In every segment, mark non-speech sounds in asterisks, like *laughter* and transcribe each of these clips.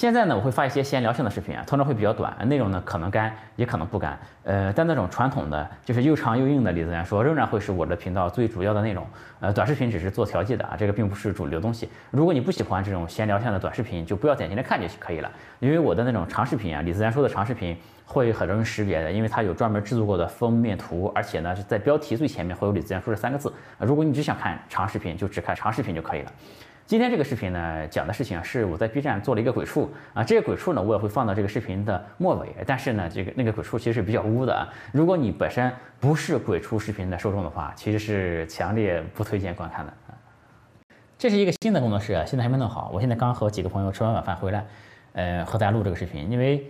现在呢，我会发一些闲聊性的视频啊，通常会比较短，内容呢可能干，也可能不干。呃，但那种传统的就是又长又硬的李自然说，仍然会是我的频道最主要的内容。呃，短视频只是做调剂的啊，这个并不是主流东西。如果你不喜欢这种闲聊性的短视频，就不要点进来看就可以了。因为我的那种长视频啊，李自然说的长视频会很容易识别的，因为它有专门制作过的封面图，而且呢是在标题最前面会有李自然说这三个字。如果你只想看长视频，就只看长视频就可以了。今天这个视频呢，讲的事情啊，是我在 B 站做了一个鬼畜啊，这个鬼畜呢，我也会放到这个视频的末尾。但是呢，这个那个鬼畜其实是比较污的啊。如果你本身不是鬼畜视频的受众的话，其实是强烈不推荐观看的啊。这是一个新的工作室啊，现在还没弄好。我现在刚和几个朋友吃完晚饭回来，呃，和大家录这个视频，因为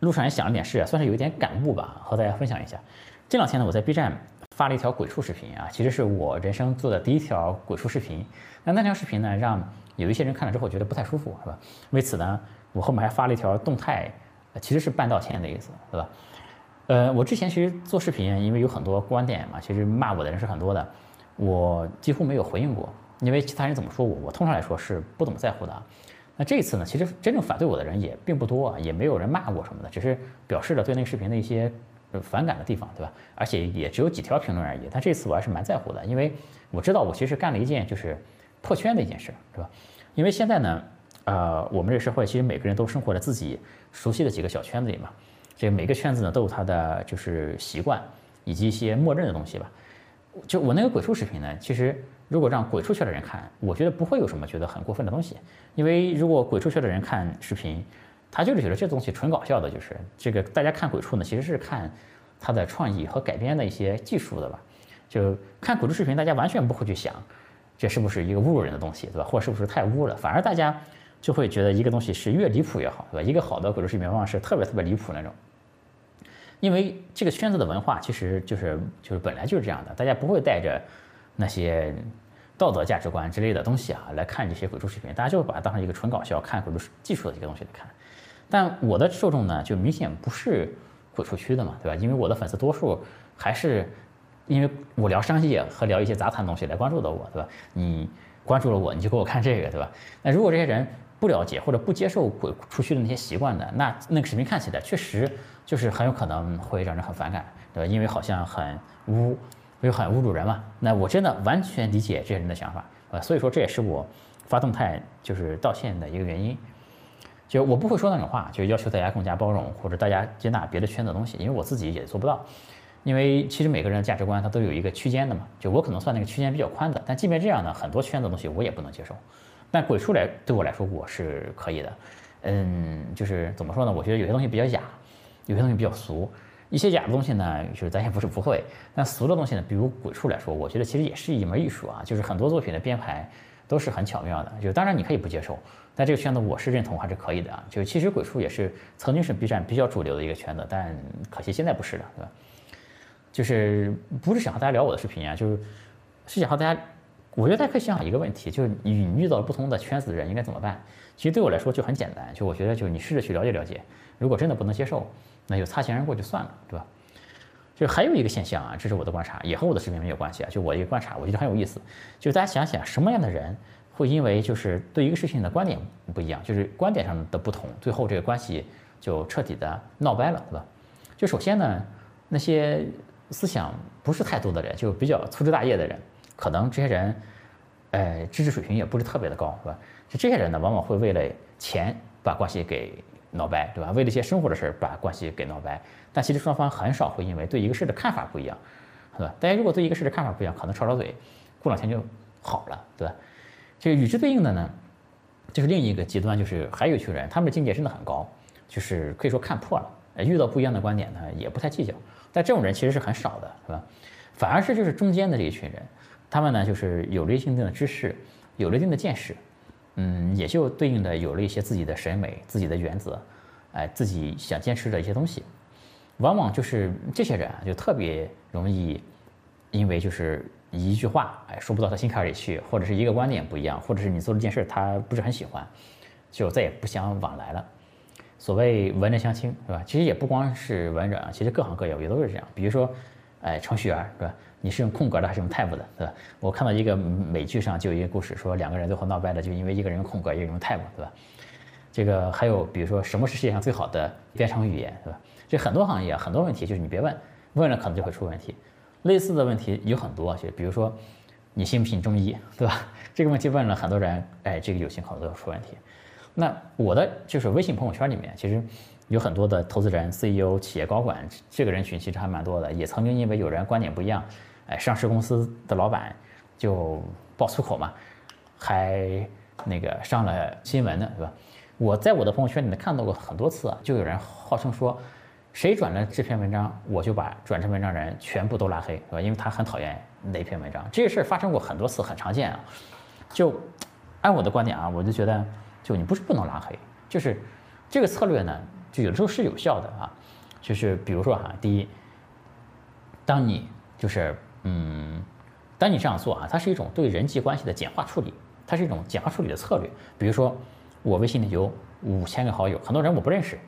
路上也想了点事，算是有一点感悟吧，和大家分享一下。这两天呢，我在 B 站。发了一条鬼畜视频啊，其实是我人生做的第一条鬼畜视频。那那条视频呢，让有一些人看了之后觉得不太舒服，是吧？为此呢，我后面还发了一条动态，其实是半道歉的意思，对吧？呃，我之前其实做视频，因为有很多观点嘛，其实骂我的人是很多的，我几乎没有回应过，因为其他人怎么说我，我通常来说是不怎么在乎的。那这一次呢，其实真正反对我的人也并不多，也没有人骂我什么的，只是表示了对那个视频的一些。反感的地方，对吧？而且也只有几条评论而已。但这次我还是蛮在乎的，因为我知道我其实干了一件就是破圈的一件事，是吧？因为现在呢，呃，我们这个社会其实每个人都生活在自己熟悉的几个小圈子里嘛。这每个圈子呢都有它的就是习惯以及一些默认的东西吧。就我那个鬼畜视频呢，其实如果让鬼畜圈的人看，我觉得不会有什么觉得很过分的东西。因为如果鬼畜圈的人看视频，他就是觉得这东西纯搞笑的，就是这个大家看鬼畜呢，其实是看他的创意和改编的一些技术的吧。就看鬼畜视频，大家完全不会去想这是不是一个侮辱人的东西，对吧？或者是不是太污了？反而大家就会觉得一个东西是越离谱越好，对吧？一个好的鬼畜视频往往是特别特别离谱那种。因为这个圈子的文化其实就是就是本来就是这样的，大家不会带着那些道德价值观之类的东西啊来看这些鬼畜视频，大家就会把它当成一个纯搞笑、看鬼畜技术的一个东西来看。但我的受众呢，就明显不是鬼畜区的嘛，对吧？因为我的粉丝多数还是因为我聊商业和聊一些杂谈东西来关注的我，对吧？你关注了我，你就给我看这个，对吧？那如果这些人不了解或者不接受鬼畜区的那些习惯的，那那个视频看起来确实就是很有可能会让人很反感，对吧？因为好像很污，又很侮辱人嘛。那我真的完全理解这些人的想法，呃，所以说这也是我发动态就是道歉的一个原因。就我不会说那种话，就要求大家更加包容，或者大家接纳别的圈子的东西，因为我自己也做不到。因为其实每个人的价值观它都有一个区间的嘛，就我可能算那个区间比较宽的，但即便这样呢，很多圈子东西我也不能接受。但鬼畜来对我来说我是可以的，嗯，就是怎么说呢？我觉得有些东西比较雅，有些东西比较俗。一些雅的东西呢，就是咱也不是不会，但俗的东西呢，比如鬼畜来说，我觉得其实也是一门艺术啊，就是很多作品的编排。都是很巧妙的，就当然你可以不接受，但这个圈子我是认同还是可以的啊。就其实鬼畜也是曾经是 B 站比较主流的一个圈子，但可惜现在不是了，对吧？就是不是想和大家聊我的视频啊，就是是想和大家，我觉得大家可以想想一个问题，就是你遇到了不同的圈子的人应该怎么办？其实对我来说就很简单，就我觉得就你试着去了解了解，如果真的不能接受，那就擦肩而过就算了，对吧？就还有一个现象啊，这是我的观察，也和我的视频没有关系啊。就我一个观察，我觉得很有意思。就大家想想，什么样的人会因为就是对一个事情的观点不一样，就是观点上的不同，最后这个关系就彻底的闹掰了，对吧？就首先呢，那些思想不是太多的人，就比较粗枝大叶的人，可能这些人，呃，知识水平也不是特别的高，是吧？就这些人呢，往往会为了钱把关系给。闹掰，对吧？为了一些生活的事儿把关系给闹掰，但其实双方很少会因为对一个事的看法不一样，对吧？大家如果对一个事的看法不一样，可能吵吵嘴，过两天就好了，对吧？这个与之对应的呢，就是另一个极端，就是还有一群人，他们的境界真的很高，就是可以说看破了，遇到不一样的观点呢，也不太计较。但这种人其实是很少的，是吧？反而是就是中间的这一群人，他们呢就是有了一定的知识，有了一定的见识。嗯，也就对应的有了一些自己的审美、自己的原则，哎，自己想坚持的一些东西，往往就是这些人啊，就特别容易，因为就是一句话，哎，说不到他心坎里去，或者是一个观点不一样，或者是你做了件事他不是很喜欢，就再也不想往来了。所谓文人相轻，是吧？其实也不光是文人啊，其实各行各业也都是这样。比如说，哎，程序员，是吧？你是用空格的还是用 tab 的，对吧？我看到一个美剧上就有一个故事，说两个人最后闹掰了，就因为一个人用空格，一个人用 tab，对吧？这个还有比如说什么是世界上最好的编程语言，对吧？这很多行业很多问题就是你别问，问了可能就会出问题。类似的问题有很多，就比如说你信不信中医，对吧？这个问题问了很多人，哎，这个有情可能都要出问题。那我的就是微信朋友圈里面，其实有很多的投资人、CEO、企业高管，这个人群其实还蛮多的，也曾经因为有人观点不一样，哎，上市公司的老板就爆粗口嘛，还那个上了新闻呢，对吧？我在我的朋友圈里面看到过很多次啊，就有人号称说，谁转了这篇文章，我就把转这篇文章人全部都拉黑，是吧？因为他很讨厌那篇文章。这个事儿发生过很多次，很常见啊。就按我的观点啊，我就觉得。就你不是不能拉黑，就是这个策略呢，就有的时候是有效的啊。就是比如说哈，第一，当你就是嗯，当你这样做啊，它是一种对人际关系的简化处理，它是一种简化处理的策略。比如说我微信里有五千个好友，很多人我不认识，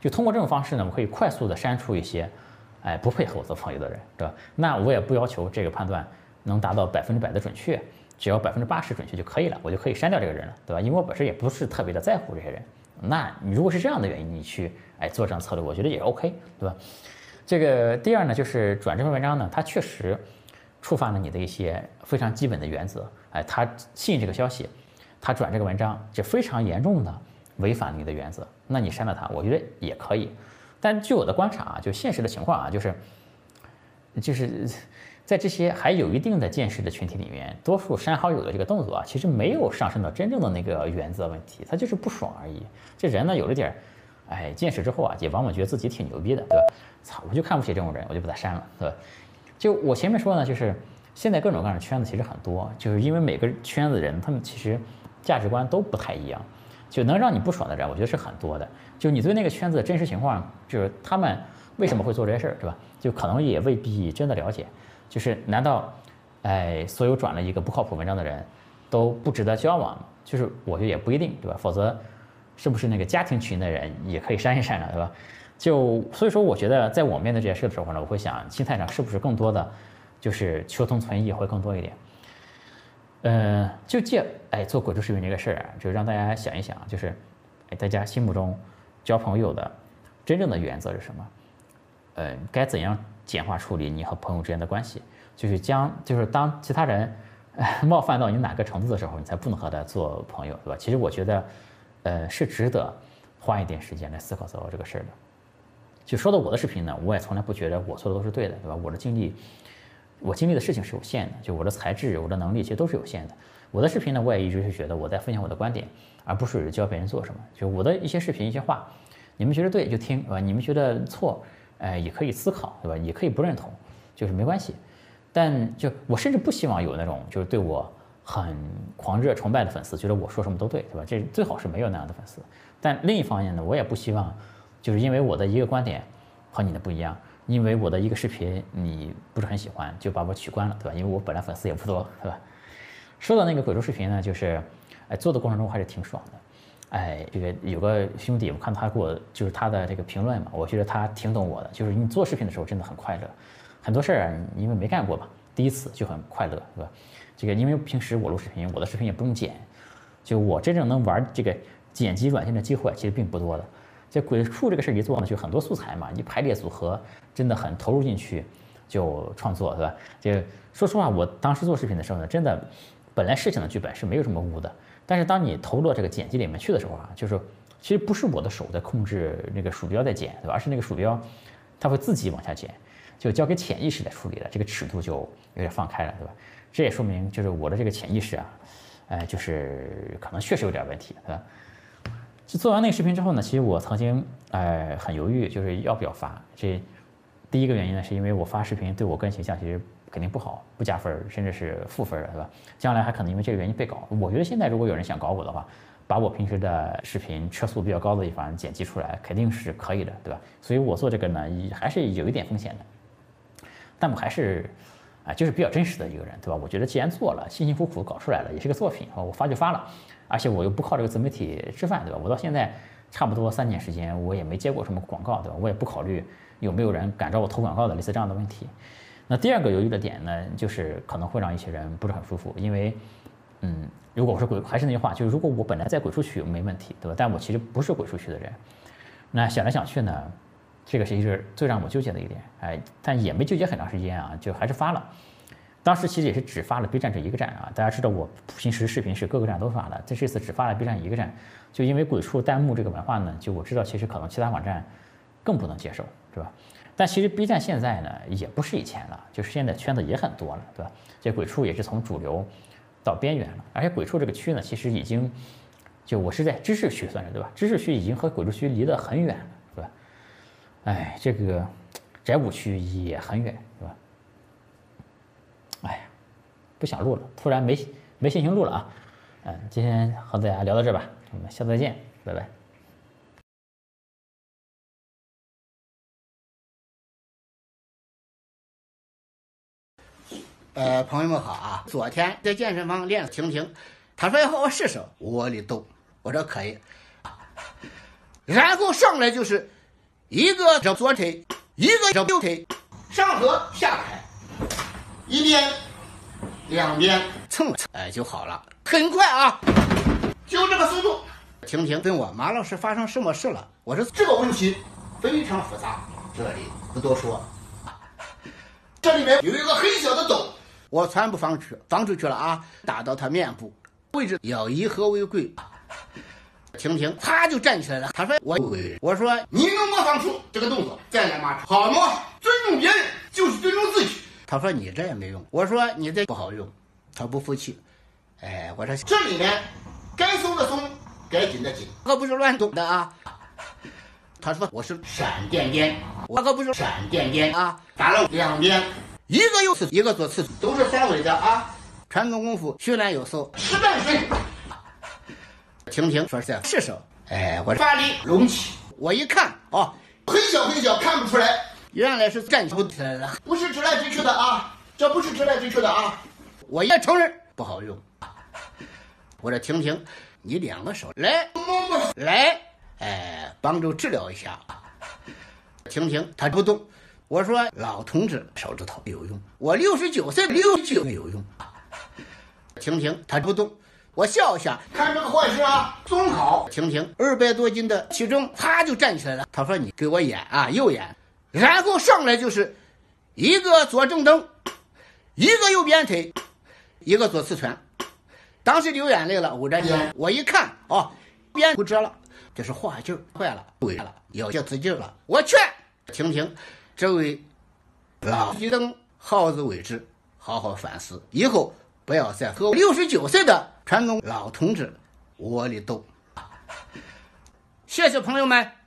就通过这种方式呢，我可以快速的删除一些哎不配合我做朋友的人，对吧？那我也不要求这个判断能达到百分之百的准确。只要百分之八十准确就可以了，我就可以删掉这个人了，对吧？因为我本身也不是特别的在乎这些人。那你如果是这样的原因，你去哎做这样策略，我觉得也 OK，对吧？这个第二呢，就是转这篇文章呢，它确实触犯了你的一些非常基本的原则。哎，他信这个消息，他转这个文章就非常严重的违反你的原则，那你删了他，我觉得也可以。但据我的观察啊，就现实的情况啊，就是就是。在这些还有一定的见识的群体里面，多数删好友的这个动作啊，其实没有上升到真正的那个原则问题，他就是不爽而已。这人呢，有了点，哎，见识之后啊，也往往觉得自己挺牛逼的，对吧？操，我就看不起这种人，我就把他删了，对吧？就我前面说呢，就是现在各种各样的圈子其实很多，就是因为每个圈子人，他们其实价值观都不太一样，就能让你不爽的人，我觉得是很多的。就你对那个圈子的真实情况，就是他们为什么会做这些事儿，对吧？就可能也未必真的了解。就是难道，哎，所有转了一个不靠谱文章的人，都不值得交往吗？就是我觉得也不一定，对吧？否则，是不是那个家庭群的人也可以删一删了，对吧？就所以说，我觉得在我面对这些事的时候呢，我会想，心态上是不是更多的，就是求同存异会更多一点。嗯，就借哎做鬼畜视频这个事儿啊，就让大家想一想，就是哎大家心目中交朋友的真正的原则是什么？呃，该怎样？简化处理你和朋友之间的关系，就是将就是当其他人 *laughs* 冒犯到你哪个程度的时候，你才不能和他做朋友，对吧？其实我觉得，呃，是值得花一点时间来思考思考这个事儿的。就说到我的视频呢，我也从来不觉得我做的都是对的，对吧？我的经历，我经历的事情是有限的，就我的才智、我的能力其实都是有限的。我的视频呢，我也一直是觉得我在分享我的观点，而不是教别人做什么。就我的一些视频、一些话，你们觉得对就听，对吧？你们觉得错。哎，也可以思考，对吧？也可以不认同，就是没关系。但就我甚至不希望有那种就是对我很狂热崇拜的粉丝，觉得我说什么都对，对吧？这最好是没有那样的粉丝。但另一方面呢，我也不希望就是因为我的一个观点和你的不一样，因为我的一个视频你不是很喜欢，就把我取关了，对吧？因为我本来粉丝也不多，对吧？说到那个鬼畜视频呢，就是哎做的过程中还是挺爽的。哎，这个有个兄弟，我看他给我就是他的这个评论嘛，我觉得他挺懂我的。就是你做视频的时候真的很快乐，很多事儿啊，因为没干过嘛，第一次就很快乐，是吧？这个因为平时我录视频，我的视频也不用剪，就我真正能玩这个剪辑软件的机会其实并不多的。这鬼畜这个事儿一做呢，就很多素材嘛，你排列组合真的很投入进去就创作，是吧？这说实话，我当时做视频的时候呢，真的本来事情的剧本是没有什么污的。但是当你投入到这个剪辑里面去的时候啊，就是其实不是我的手在控制那个鼠标在剪，对吧？而是那个鼠标它会自己往下剪，就交给潜意识来处理了，这个尺度就有点放开了，对吧？这也说明就是我的这个潜意识啊，哎，就是可能确实有点问题，对吧？就做完那个视频之后呢，其实我曾经哎很犹豫，就是要不要发。这第一个原因呢，是因为我发视频对我个人形象其实。肯定不好，不加分，甚至是负分儿，对吧？将来还可能因为这个原因被搞。我觉得现在如果有人想搞我的话，把我平时的视频车速比较高的地方剪辑出来，肯定是可以的，对吧？所以我做这个呢，还是有一点风险的。但我还是啊，就是比较真实的一个人，对吧？我觉得既然做了，辛辛苦苦搞出来了，也是个作品啊，我发就发了。而且我又不靠这个自媒体吃饭，对吧？我到现在差不多三年时间，我也没接过什么广告，对吧？我也不考虑有没有人敢找我投广告的类似这样的问题。那第二个犹豫的点呢，就是可能会让一些人不是很舒服，因为，嗯，如果我是鬼，还是那句话，就是如果我本来在鬼畜区没问题，对吧？但我其实不是鬼畜区的人，那想来想去呢，这个实际是最让我纠结的一点，哎，但也没纠结很长时间啊，就还是发了。当时其实也是只发了 B 站这一个站啊，大家知道我平时视频是各个站都发的，这这次只发了 B 站一个站，就因为鬼畜弹幕这个文化呢，就我知道其实可能其他网站更不能接受，是吧？但其实 B 站现在呢也不是以前了，就是现在圈子也很多了，对吧？这鬼畜也是从主流到边缘了，而且鬼畜这个区呢，其实已经就我是在知识区算是对吧？知识区已经和鬼畜区离得很远了，是吧？哎，这个宅舞区也很远，是吧？哎呀，不想录了，突然没没心情录了啊！嗯，今天和大家聊到这吧，我们下次再见，拜拜。呃，朋友们好啊！昨天在健身房练婷婷，他说要和我试试窝里斗，我说可以。然后上来就是一个这左腿，一个这右腿，上颌下抬。一边，两边蹭蹭，哎就好了，很快啊，就这个速度。婷婷问我马老师发生什么事了？我说这个问题非常复杂，这里不多说。这里面有一个很小的洞，我全部放出放出去了啊，打到他面部位置，要以和为贵。婷婷啪就站起来了，他说我我说你能模仿出这个动作，再来骂好吗？尊重别人就是尊重自己。他说你这也没用，我说你这不好用，他不服气。哎，我说这里面该松的松，该紧的紧，可不是乱动的啊。他说我是闪电鞭，我可不是闪电鞭啊，打了两鞭，一个右刺，一个左刺，都是三维的啊。传统功夫训练有素，实战水。*laughs* 婷婷说是在试手，哎，我发力隆起，我一看哦，很小很小，看不出来。原来是站起来了，不是直来直去的啊，这不是直来直去的啊，我也承认不好用。*laughs* 我说婷婷，你两个手来。摸摸，来，哎，帮助治疗一下。*laughs* 婷婷她不动，我说老同志手指头有用，我六十九岁六十九有用。婷婷她不动，我笑一下，看这个坏事啊，松好。婷婷二百多斤的体重，啪就站起来了。他说你给我演啊，右演。然后上来就是一个左正蹬，一个右边腿，一个左刺拳。当时流眼泪了，捂着眼。我一看，哦，边骨折了，这是话劲儿坏了，坏了，要叫自劲儿了。我劝婷婷，这位老一等耗子为之，好好反思，以后不要再和六十九岁的传统老同志窝里斗。*laughs* 谢谢朋友们。